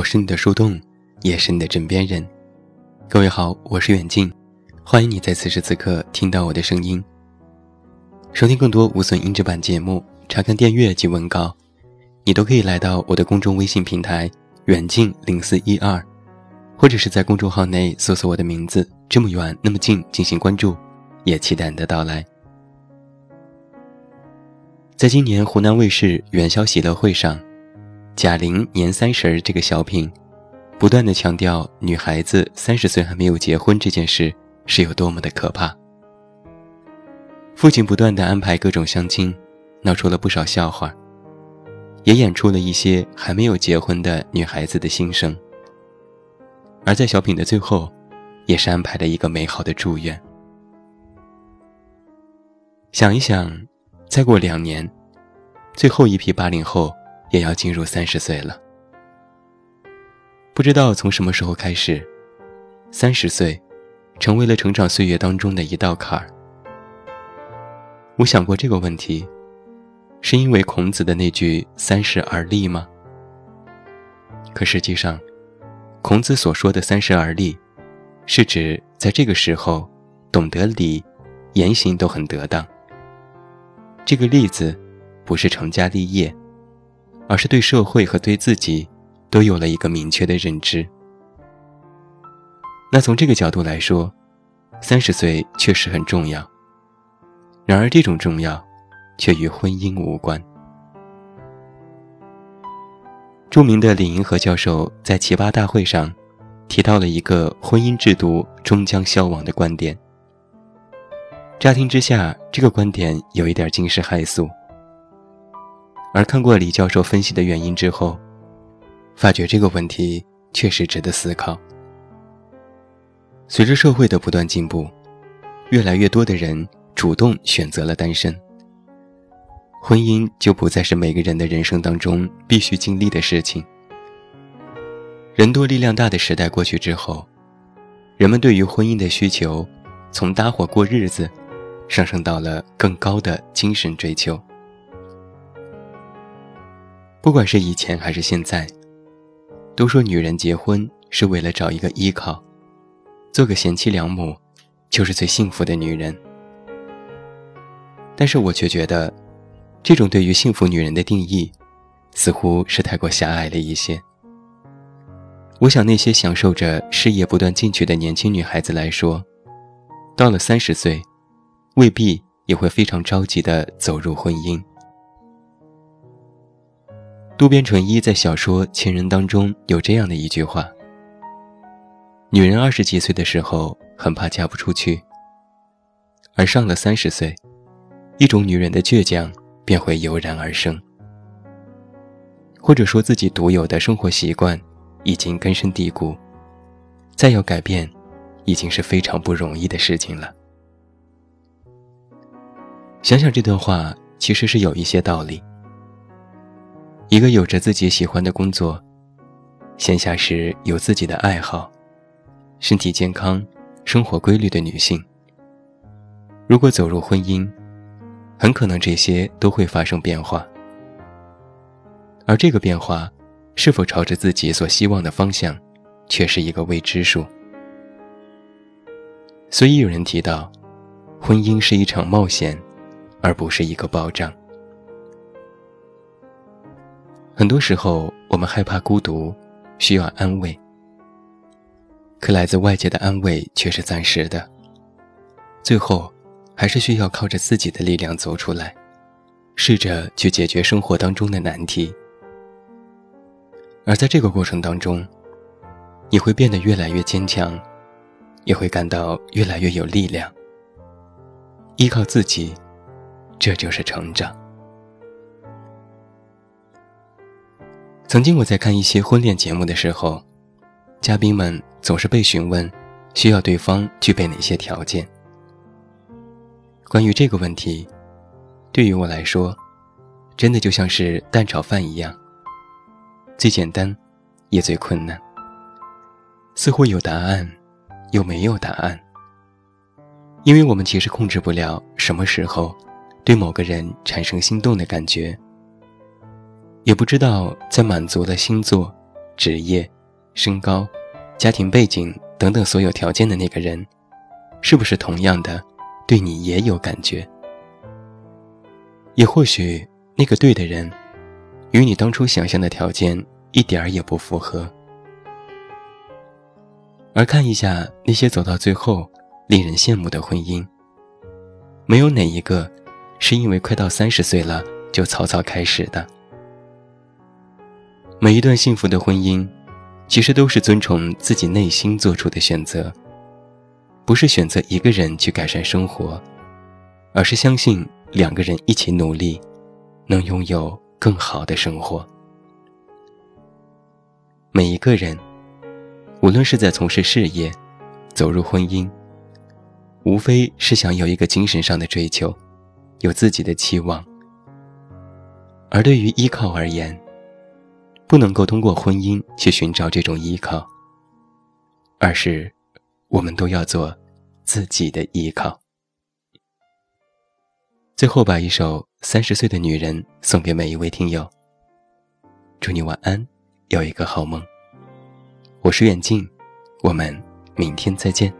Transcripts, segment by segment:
我是你的树洞，也是你的枕边人。各位好，我是远近，欢迎你在此时此刻听到我的声音。收听更多无损音质版节目，查看电阅及文稿，你都可以来到我的公众微信平台远近零四一二，或者是在公众号内搜索我的名字“这么远那么近”进行关注，也期待你的到来。在今年湖南卫视元宵喜乐会上。贾玲年三十儿这个小品，不断的强调女孩子三十岁还没有结婚这件事是有多么的可怕。父亲不断的安排各种相亲，闹出了不少笑话，也演出了一些还没有结婚的女孩子的心声。而在小品的最后，也是安排了一个美好的祝愿。想一想，再过两年，最后一批八零后。也要进入三十岁了，不知道从什么时候开始，三十岁成为了成长岁月当中的一道坎儿。我想过这个问题，是因为孔子的那句“三十而立”吗？可实际上，孔子所说的“三十而立”，是指在这个时候懂得礼，言行都很得当。这个“立”字，不是成家立业。而是对社会和对自己，都有了一个明确的认知。那从这个角度来说，三十岁确实很重要。然而这种重要，却与婚姻无关。著名的李银河教授在奇葩大会上，提到了一个婚姻制度终将消亡的观点。乍听之下，这个观点有一点惊世骇俗。而看过李教授分析的原因之后，发觉这个问题确实值得思考。随着社会的不断进步，越来越多的人主动选择了单身，婚姻就不再是每个人的人生当中必须经历的事情。人多力量大的时代过去之后，人们对于婚姻的需求，从搭伙过日子，上升到了更高的精神追求。不管是以前还是现在，都说女人结婚是为了找一个依靠，做个贤妻良母，就是最幸福的女人。但是我却觉得，这种对于幸福女人的定义，似乎是太过狭隘了一些。我想那些享受着事业不断进取的年轻女孩子来说，到了三十岁，未必也会非常着急地走入婚姻。渡边淳一在小说《情人》当中有这样的一句话：“女人二十几岁的时候很怕嫁不出去，而上了三十岁，一种女人的倔强便会油然而生。或者说自己独有的生活习惯已经根深蒂固，再要改变，已经是非常不容易的事情了。”想想这段话，其实是有一些道理。一个有着自己喜欢的工作，闲暇时有自己的爱好，身体健康、生活规律的女性，如果走入婚姻，很可能这些都会发生变化。而这个变化，是否朝着自己所希望的方向，却是一个未知数。所以有人提到，婚姻是一场冒险，而不是一个保障。很多时候，我们害怕孤独，需要安慰。可来自外界的安慰却是暂时的，最后还是需要靠着自己的力量走出来，试着去解决生活当中的难题。而在这个过程当中，你会变得越来越坚强，也会感到越来越有力量。依靠自己，这就是成长。曾经我在看一些婚恋节目的时候，嘉宾们总是被询问，需要对方具备哪些条件。关于这个问题，对于我来说，真的就像是蛋炒饭一样，最简单，也最困难。似乎有答案，又没有答案。因为我们其实控制不了什么时候，对某个人产生心动的感觉。也不知道在满足了星座、职业、身高、家庭背景等等所有条件的那个人，是不是同样的对你也有感觉？也或许那个对的人，与你当初想象的条件一点儿也不符合。而看一下那些走到最后令人羡慕的婚姻，没有哪一个是因为快到三十岁了就草草开始的。每一段幸福的婚姻，其实都是遵从自己内心做出的选择，不是选择一个人去改善生活，而是相信两个人一起努力，能拥有更好的生活。每一个人，无论是在从事事业，走入婚姻，无非是想有一个精神上的追求，有自己的期望，而对于依靠而言。不能够通过婚姻去寻找这种依靠，而是我们都要做自己的依靠。最后，把一首《三十岁的女人》送给每一位听友。祝你晚安，有一个好梦。我是远近，我们明天再见。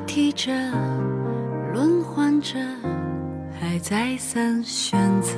提着，轮换着，还再三选择。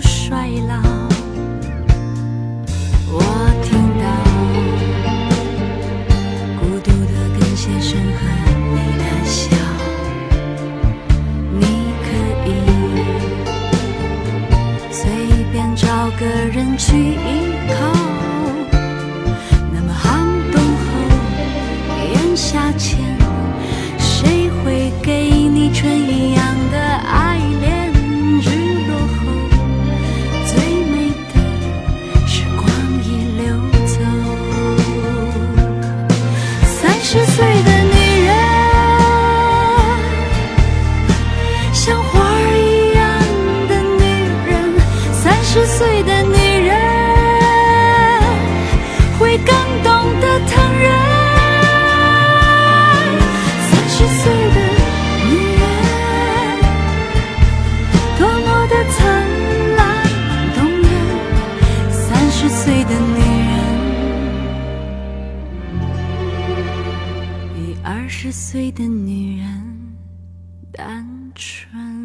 衰老，我听到孤独的跟鞋声和你的笑。你可以随便找个人去依靠，那么寒冬后炎夏像花儿一样的女人三十岁的女人会更懂得疼人。三十岁的女人多么的灿烂动人三十岁的女人比二十岁的女人单春